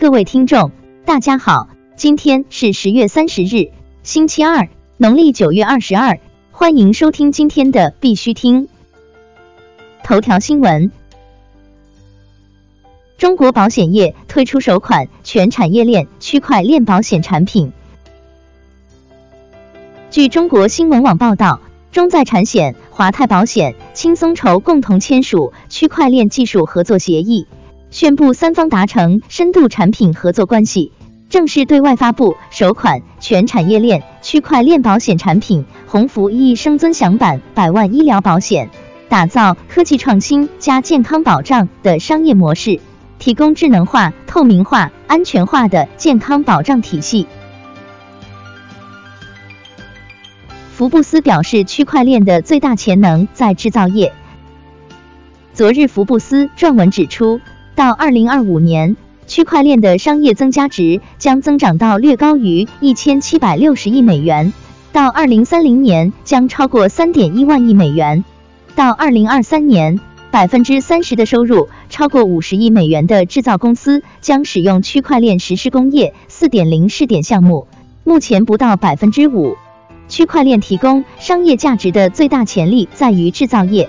各位听众，大家好，今天是十月三十日，星期二，农历九月二十二，欢迎收听今天的必须听头条新闻。中国保险业推出首款全产业链区块链保险产品。据中国新闻网报道，中在产险、华泰保险、轻松筹共同签署区块链技术合作协议。宣布三方达成深度产品合作关系，正式对外发布首款全产业链区块链保险产品“鸿福一生尊享版百万医疗保险”，打造科技创新加健康保障的商业模式，提供智能化、透明化、安全化的健康保障体系。福布斯表示，区块链的最大潜能在制造业。昨日，福布斯撰文指出。到二零二五年，区块链的商业增加值将增长到略高于一千七百六十亿美元；到二零三零年将超过三点一万亿美元；到二零二三年，百分之三十的收入超过五十亿美元的制造公司将使用区块链实施工业四点零试点项目，目前不到百分之五。区块链提供商业价值的最大潜力在于制造业，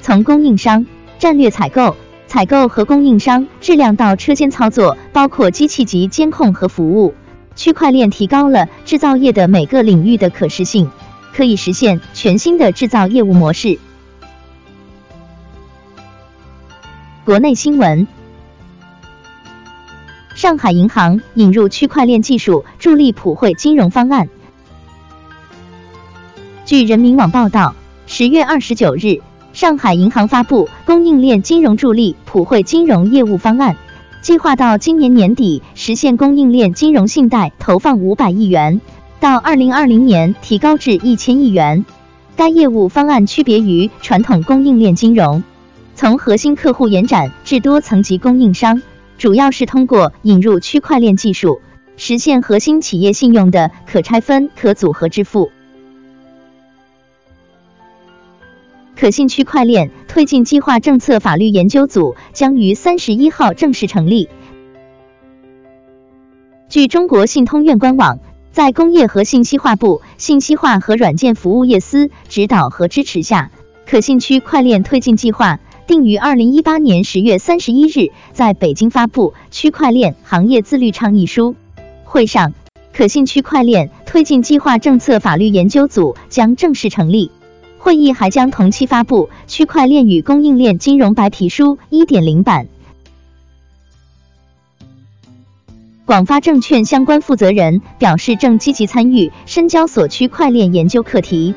从供应商战略采购。采购和供应商质量到车间操作，包括机器级监控和服务。区块链提高了制造业的每个领域的可视性，可以实现全新的制造业务模式。国内新闻：上海银行引入区块链技术，助力普惠金融方案。据人民网报道，十月二十九日。上海银行发布供应链金融助力普惠金融业务方案，计划到今年年底实现供应链金融信贷投放五百亿元，到二零二零年提高至一千亿元。该业务方案区别于传统供应链金融，从核心客户延展至多层级供应商，主要是通过引入区块链技术，实现核心企业信用的可拆分、可组合支付。可信区块链推进计划政策法律研究组将于三十一号正式成立。据中国信通院官网，在工业和信息化部信息化和软件服务业司指导和支持下，可信区块链推进计划定于二零一八年十月三十一日在北京发布《区块链行业自律倡议书》。会上，可信区块链推进计划政策法律研究组将正式成立。会议还将同期发布《区块链与供应链金融白皮书》1.0版。广发证券相关负责人表示，正积极参与深交所区块链研究课题。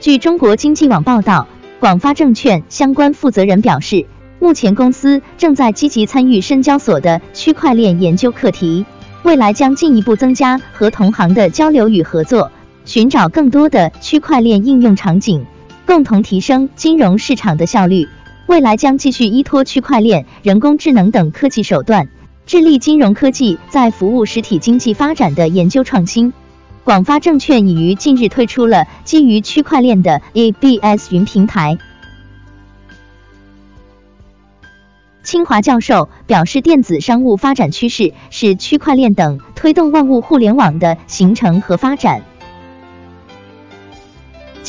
据中国经济网报道，广发证券相关负责人表示，目前公司正在积极参与深交所的区块链研究课题，未来将进一步增加和同行的交流与合作。寻找更多的区块链应用场景，共同提升金融市场的效率。未来将继续依托区块链、人工智能等科技手段，致力金融科技在服务实体经济发展的研究创新。广发证券已于近日推出了基于区块链的 ABS 云平台。清华教授表示，电子商务发展趋势是区块链等推动万物互联网的形成和发展。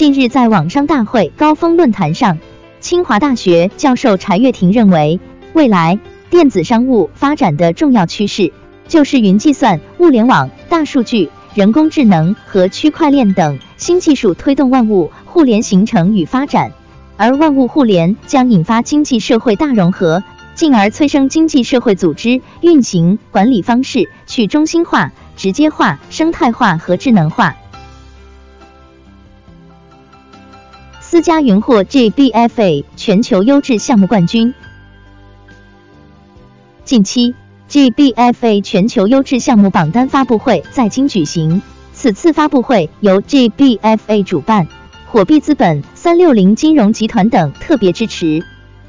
近日，在网商大会高峰论坛上，清华大学教授柴月婷认为，未来电子商务发展的重要趋势就是云计算、物联网、大数据、人工智能和区块链等新技术推动万物互联形成与发展，而万物互联将引发经济社会大融合，进而催生经济社会组织运行管理方式去中心化、直接化、生态化和智能化。思佳云获 GBFA 全球优质项目冠军。近期，GBFA 全球优质项目榜单发布会在京举行。此次发布会由 GBFA 主办，火币资本、三六零金融集团等特别支持。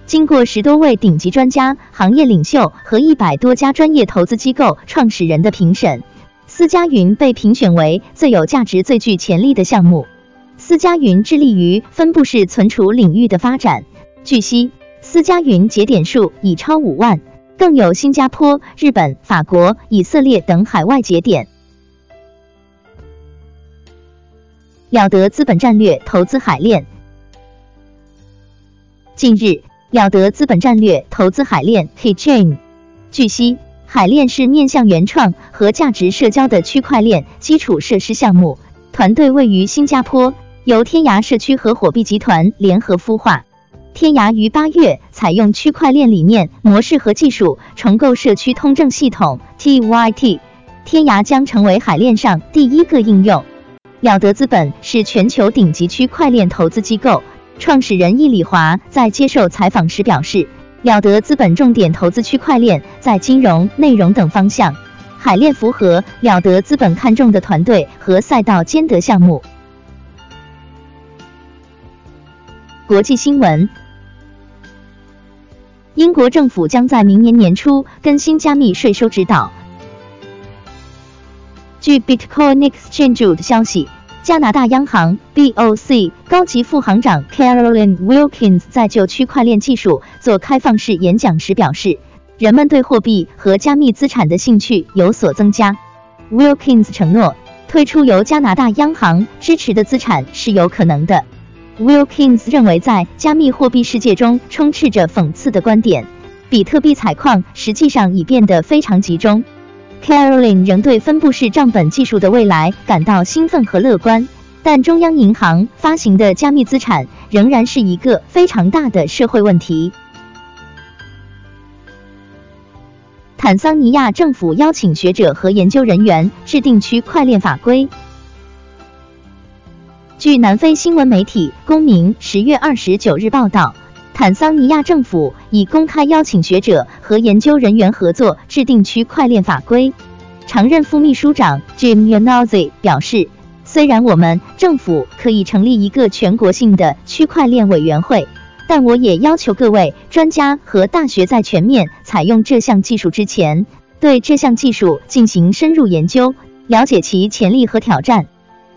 经过十多位顶级专家、行业领袖和一百多家专业投资机构创始人的评审，思佳云被评选为最有价值、最具潜力的项目。思佳云致力于分布式存储领域的发展。据悉，思佳云节点数已超五万，更有新加坡、日本、法国、以色列等海外节点。了得资本战略投资海链。近日，了得资本战略投资海链 （Keychain）。据悉，海链是面向原创和价值社交的区块链基础设施项目，团队位于新加坡，由天涯社区和火币集团联合孵化。天涯于八月采用区块链理念、模式和技术重构社区通证系统 （TYT），天涯将成为海链上第一个应用。了得资本是全球顶级区块链投资机构，创始人易礼华在接受采访时表示，了得资本重点投资区块链在金融、内容等方向，海链符合了得资本看重的团队和赛道兼得项目。国际新闻：英国政府将在明年年初更新加密税收指导。据 Bitcoin Exchange 的消息，加拿大央行 BOC 高级副行长 Caroline Wilkins 在就区块链技术做开放式演讲时表示，人们对货币和加密资产的兴趣有所增加。Wilkins 承诺，推出由加拿大央行支持的资产是有可能的。Wilkins 认为，在加密货币世界中充斥着讽刺的观点，比特币采矿实际上已变得非常集中。Caroline 仍对分布式账本技术的未来感到兴奋和乐观，但中央银行发行的加密资产仍然是一个非常大的社会问题。坦桑尼亚政府邀请学者和研究人员制定区块链法规。据南非新闻媒体《公民》十月二十九日报道。坦桑尼亚政府已公开邀请学者和研究人员合作制定区块链法规。常任副秘书长 Jim Yanozi 表示，虽然我们政府可以成立一个全国性的区块链委员会，但我也要求各位专家和大学在全面采用这项技术之前，对这项技术进行深入研究，了解其潜力和挑战。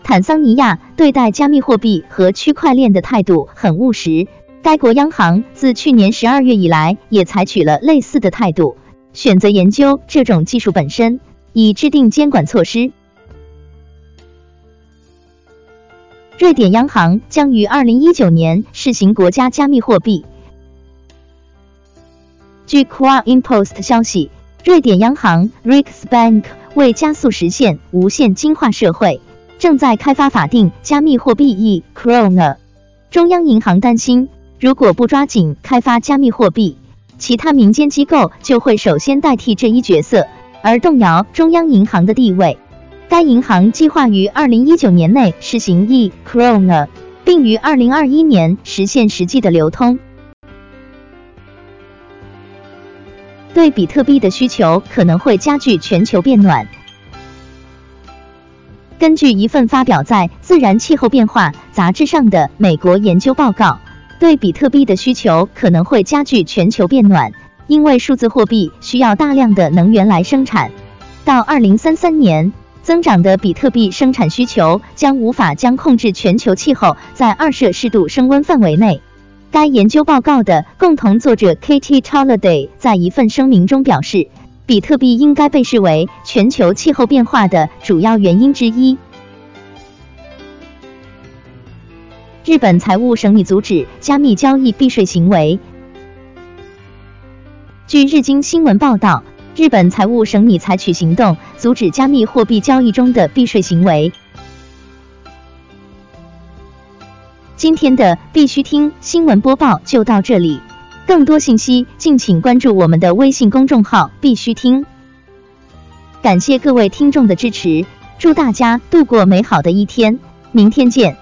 坦桑尼亚对待加密货币和区块链的态度很务实。该国央行自去年十二月以来也采取了类似的态度，选择研究这种技术本身，以制定监管措施。瑞典央行将于二零一九年试行国家加密货币。据 Qua Impost 消息，瑞典央行 Riksbank 为加速实现无现金化社会，正在开发法定加密货币 e Krona。中央银行担心。如果不抓紧开发加密货币，其他民间机构就会首先代替这一角色，而动摇中央银行的地位。该银行计划于二零一九年内实行 e Krona，并于二零二一年实现实际的流通。对比特币的需求可能会加剧全球变暖。根据一份发表在《自然气候变化》杂志上的美国研究报告。对比特币的需求可能会加剧全球变暖，因为数字货币需要大量的能源来生产。到二零三三年，增长的比特币生产需求将无法将控制全球气候在二摄氏度升温范围内。该研究报告的共同作者 Katie Tolliday 在一份声明中表示，比特币应该被视为全球气候变化的主要原因之一。日本财务省拟阻止加密交易避税行为。据日经新闻报道，日本财务省拟采取行动，阻止加密货币交易中的避税行为。今天的必须听新闻播报就到这里，更多信息敬请关注我们的微信公众号“必须听”。感谢各位听众的支持，祝大家度过美好的一天，明天见。